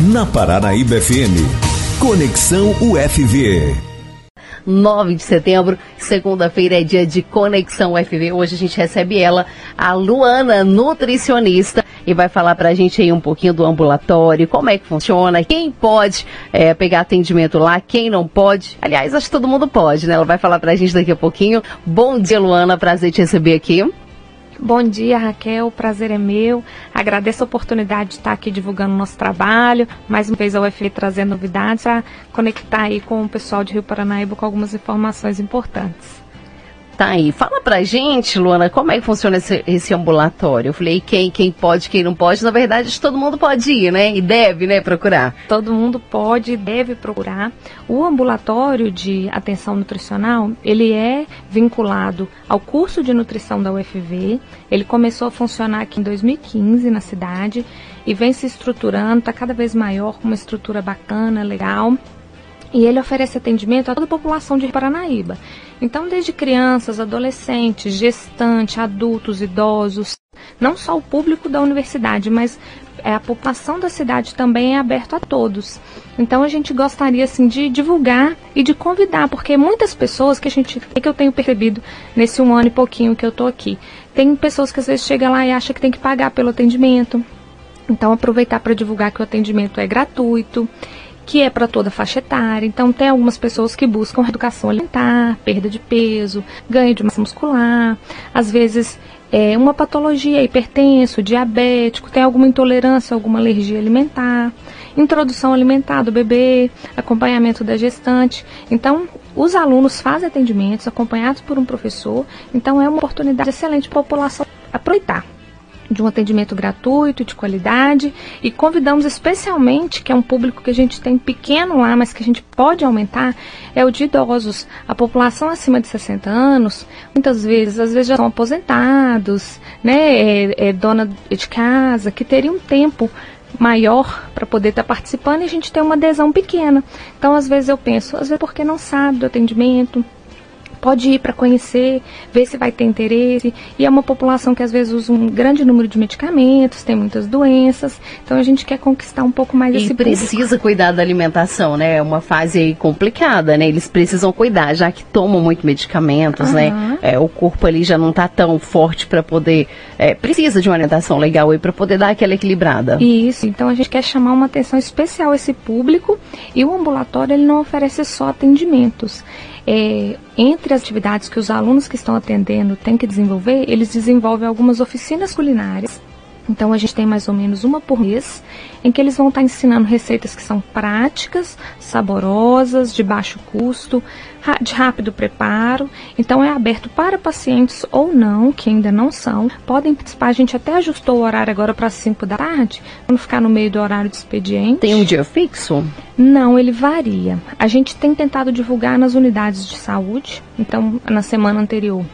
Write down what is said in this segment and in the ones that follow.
Na Paranaíba FM. Conexão UFV. 9 de setembro, segunda-feira é dia de Conexão UFV. Hoje a gente recebe ela, a Luana, nutricionista, e vai falar pra gente aí um pouquinho do ambulatório, como é que funciona, quem pode é, pegar atendimento lá, quem não pode. Aliás, acho que todo mundo pode, né? Ela vai falar pra gente daqui a pouquinho. Bom dia, Luana, prazer te receber aqui. Bom dia, Raquel. O prazer é meu. Agradeço a oportunidade de estar aqui divulgando o nosso trabalho. Mais uma vez a UFV trazendo novidades para conectar aí com o pessoal de Rio Paranaíba com algumas informações importantes. Tá aí. Fala pra gente, Luana, como é que funciona esse, esse, ambulatório? Eu falei quem, quem pode, quem não pode. Na verdade, todo mundo pode ir, né? E deve, né, procurar. Todo mundo pode e deve procurar. O ambulatório de atenção nutricional, ele é vinculado ao curso de nutrição da UFV. Ele começou a funcionar aqui em 2015 na cidade e vem se estruturando, está cada vez maior, com uma estrutura bacana, legal. E ele oferece atendimento a toda a população de Paranaíba. Então, desde crianças, adolescentes, gestantes, adultos, idosos, não só o público da universidade, mas é, a população da cidade também é aberto a todos. Então a gente gostaria assim de divulgar e de convidar, porque muitas pessoas que a gente que eu tenho percebido nesse um ano e pouquinho que eu estou aqui, tem pessoas que às vezes chegam lá e acham que tem que pagar pelo atendimento. Então aproveitar para divulgar que o atendimento é gratuito que é para toda faixa etária. Então, tem algumas pessoas que buscam educação alimentar, perda de peso, ganho de massa muscular, às vezes é, uma patologia, hipertenso, diabético, tem alguma intolerância, alguma alergia alimentar, introdução alimentar do bebê, acompanhamento da gestante. Então, os alunos fazem atendimentos acompanhados por um professor, então é uma oportunidade excelente para a população aproveitar de um atendimento gratuito, de qualidade, e convidamos especialmente, que é um público que a gente tem pequeno lá, mas que a gente pode aumentar, é o de idosos. A população acima de 60 anos, muitas vezes, às vezes já são aposentados, né, é, é dona de casa, que teria um tempo maior para poder estar tá participando e a gente tem uma adesão pequena. Então, às vezes eu penso, às vezes porque não sabe do atendimento, pode ir para conhecer, ver se vai ter interesse. E é uma população que às vezes usa um grande número de medicamentos, tem muitas doenças. Então a gente quer conquistar um pouco mais e esse precisa público. cuidar da alimentação, né? É uma fase complicada, né? Eles precisam cuidar, já que tomam muito medicamentos, uhum. né? É, o corpo ali já não está tão forte para poder. É, precisa de uma alimentação legal aí para poder dar aquela equilibrada. Isso. Então a gente quer chamar uma atenção especial a esse público e o ambulatório ele não oferece só atendimentos. É, entre as atividades que os alunos que estão atendendo têm que desenvolver, eles desenvolvem algumas oficinas culinárias. Então a gente tem mais ou menos uma por mês, em que eles vão estar ensinando receitas que são práticas, saborosas, de baixo custo, de rápido preparo. Então é aberto para pacientes ou não, que ainda não são. Podem participar. A gente até ajustou o horário agora para 5 da tarde, para não ficar no meio do horário de expediente. Tem um dia fixo? Não, ele varia. A gente tem tentado divulgar nas unidades de saúde. Então, na semana anterior,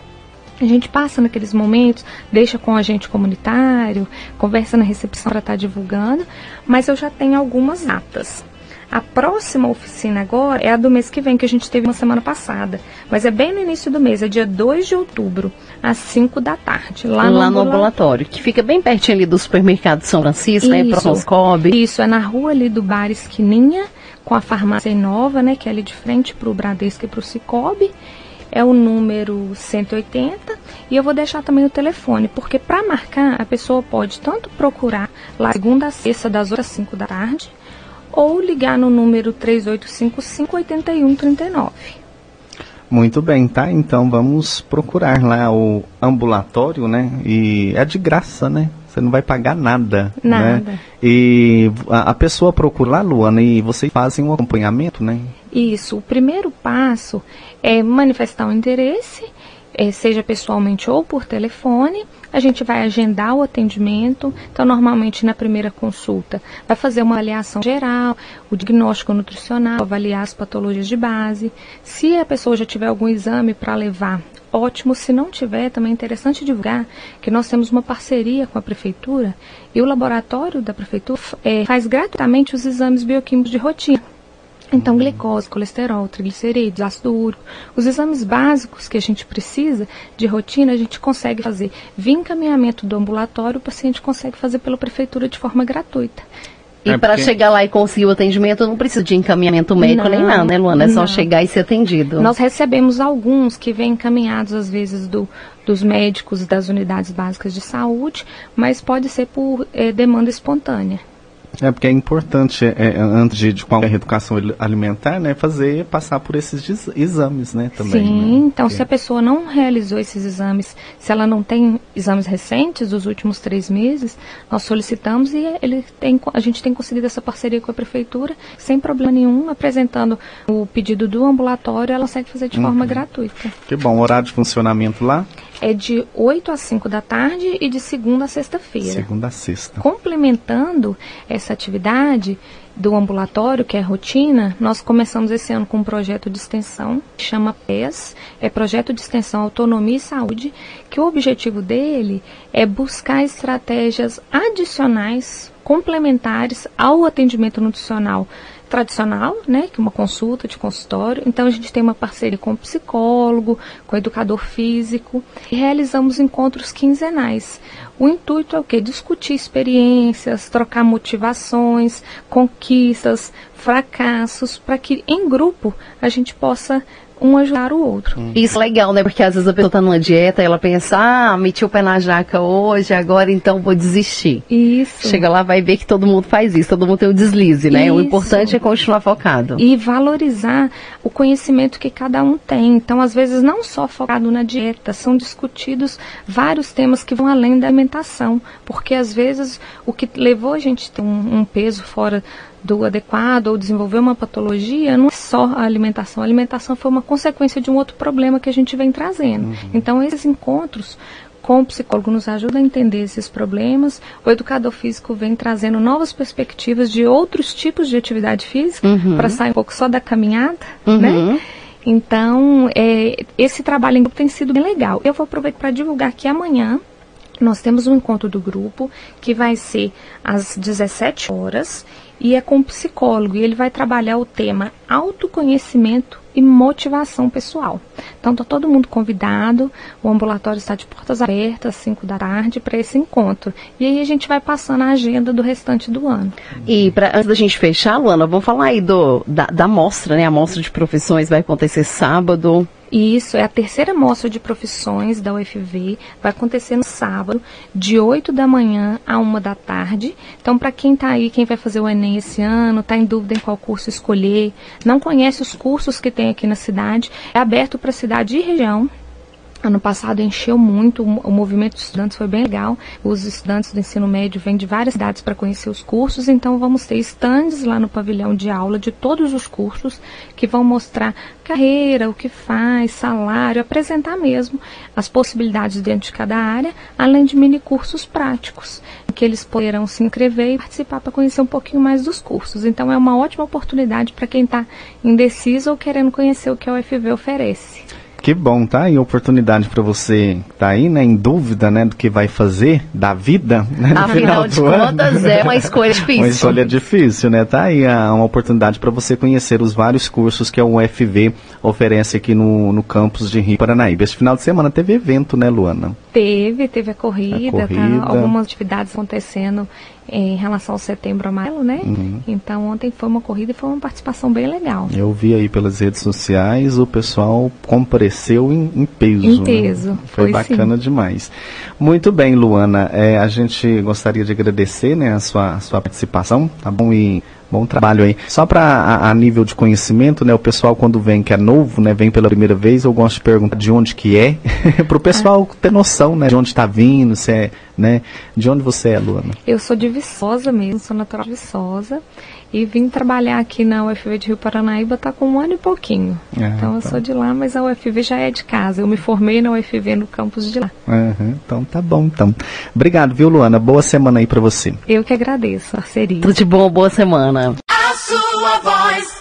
a gente passa naqueles momentos, deixa com o agente comunitário, conversa na recepção para estar tá divulgando, mas eu já tenho algumas datas. A próxima oficina agora é a do mês que vem, que a gente teve uma semana passada. Mas é bem no início do mês, é dia 2 de outubro, às 5 da tarde. Lá, lá no, ambulatório, que fica bem pertinho ali do supermercado São Francisco, né? Próximo Cobb. Isso, é na rua ali do Bar Esquininha, com a farmácia nova, né? Que é ali de frente para o Bradesco e para o Cicobi é o número 180 e eu vou deixar também o telefone, porque para marcar a pessoa pode tanto procurar lá segunda a sexta das horas 5 da tarde ou ligar no número 3855 8139. Muito bem, tá? Então vamos procurar lá o ambulatório, né? E é de graça, né? Você não vai pagar nada. Né? Nada. Né? E a, a, pessoa procura lá, Luana, e vocês fazem um acompanhamento, né? Isso. O primeiro passo é manifestar o interesse é, seja pessoalmente ou por telefone. A gente vai agendar o atendimento. Então, normalmente na primeira consulta, vai fazer uma avaliação geral, o diagnóstico nutricional, avaliar as patologias de base. Se a pessoa já tiver algum exame para levar, ótimo. Se não tiver, também é interessante divulgar que nós temos uma parceria com a prefeitura e o laboratório da prefeitura é, faz gratuitamente os exames bioquímicos de rotina. Então, glicose, colesterol, triglicerídeos, ácido úrico, os exames básicos que a gente precisa de rotina, a gente consegue fazer via encaminhamento do ambulatório, o paciente consegue fazer pela prefeitura de forma gratuita. E É, para porque- chegar lá e conseguir o atendimento, não precisa de encaminhamento médico nem Não, nada, né, Luana? É só não. chegar e ser atendido. Nós recebemos alguns que vêm encaminhados, às vezes, do, dos médicos das unidades básicas de saúde, mas pode ser por eh, demanda espontânea. É porque é importante, é, é, antes de, de qualquer reeducação ali- alimentar, né, fazer, passar por esses ex- exames, né, também. Sim, né? então Porque- se a pessoa não realizou esses exames, se ela não tem exames recentes dos últimos três meses, nós solicitamos e ele tem, a gente tem conseguido essa parceria com a prefeitura sem problema nenhum, apresentando o pedido do ambulatório, ela consegue fazer de Uhum. forma gratuita. Que bom, horário de funcionamento lá, É de 8 às 5 da tarde e de segunda a sexta-feira. segunda a sexta. Complementando essa atividade do ambulatório, que é rotina, nós começamos esse ano com um projeto de extensão, que chama PES, é Projeto de Extensão Autonomia e Saúde, que o objetivo dele é buscar estratégias adicionais, complementares ao atendimento nutricional tradicional, né, que é uma consulta de consultório. Então a gente tem uma parceria com o psicólogo, com o educador físico e realizamos encontros quinzenais. O intuito é o quê? Discutir experiências, trocar motivações, conquistas, fracassos, para que em grupo a gente possa um ajudar o outro. Isso é legal, né? Porque às vezes a pessoa tá numa dieta e ela pensa, ah, meti o pé na jaca hoje, agora então vou desistir. Isso. Chega lá, vai ver que todo mundo faz isso, todo mundo tem o deslize, né? O Isso. importante é continuar focado. e valorizar o conhecimento que cada um tem. Então, às vezes, não só focado na dieta, são discutidos vários temas que vão além da alimentação, porque às vezes o que levou a gente a ter um, um peso fora do adequado ou desenvolver uma patologia não é só a alimentação. A alimentação foi uma consequência de um outro problema que a gente vem trazendo. Então, esses encontros com o psicólogo nos ajuda a entender esses problemas. O educador físico vem trazendo novas perspectivas de outros tipos de atividade física para sair um pouco só da caminhada, né? Uhum. Então, é, esse trabalho em grupo tem sido bem legal. Eu vou aproveitar para divulgar que amanhã nós temos um encontro do grupo que vai ser às 17 horas e é com um psicólogo e ele vai trabalhar o tema autoconhecimento e motivação pessoal. Então tá todo mundo convidado, o ambulatório está de portas abertas às 5 da tarde para esse encontro. E aí a gente vai passando a agenda do restante do ano. E antes da gente fechar, Luana, vamos falar aí do, da, da mostra, né? A mostra de profissões vai acontecer sábado. E isso é a terceira mostra de profissões da UFV. Vai acontecer no sábado, de 8 da manhã a 1 da tarde. Então, para quem está aí, quem vai fazer o Enem esse ano, está em dúvida em qual curso escolher, não conhece os cursos que tem aqui na cidade, é aberto para cidade e região. Ano passado encheu muito, o movimento de estudantes foi bem legal. Os estudantes do ensino médio vêm de várias cidades para conhecer os cursos, então vamos ter estandes lá no pavilhão de aula de todos os cursos que vão mostrar carreira, o que faz, salário, apresentar mesmo as possibilidades dentro de cada área, além de mini cursos práticos, em que eles poderão se inscrever e participar para conhecer um pouquinho mais dos cursos. Então é uma ótima oportunidade para quem está indeciso ou querendo conhecer o que a UFV oferece. Que bom, tá? E oportunidade para você tá aí, né, em dúvida, né, do que vai fazer da vida, né, no Afinal final de do ano. contas, é uma escolha difícil. Uma escolha difícil, né? Tá aí a- uma oportunidade para você conhecer os vários cursos que a UFV oferece aqui no, no campus de Rio Paranaíba. Esse final de semana teve evento, né, Luana? Teve, teve a corrida, A corrida. Tá, algumas atividades acontecendo em relação ao setembro amarelo, né? Uhum. Então ontem foi uma corrida e foi uma participação bem legal. Eu vi aí pelas redes sociais, o pessoal compareceu em, em peso. Em né? peso, Foi, foi bacana demais. Muito bem, Luana. é, a gente gostaria de agradecer né, a sua, a sua participação, tá bom? E bom trabalho aí. Só para a, a nível de conhecimento, né? O pessoal quando vem que é novo, né? Vem pela primeira vez, eu gosto de perguntar de onde que é, para o pessoal ter noção, né? De onde está vindo, se é, né? De onde você é, Luana? Eu sou de Viçosa mesmo, sou natural de Viçosa e vim trabalhar aqui na UFV de Rio Paranaíba tá com um ano e pouquinho. Ah, então eu tá. sou de lá, mas a UFV já é de casa. Eu me formei na UFV no campus de lá. Aham, então tá bom, então. Obrigado, viu, Luana? Boa semana aí para você. Eu que agradeço, parceria. Tudo de bom, boa semana. A sua voz.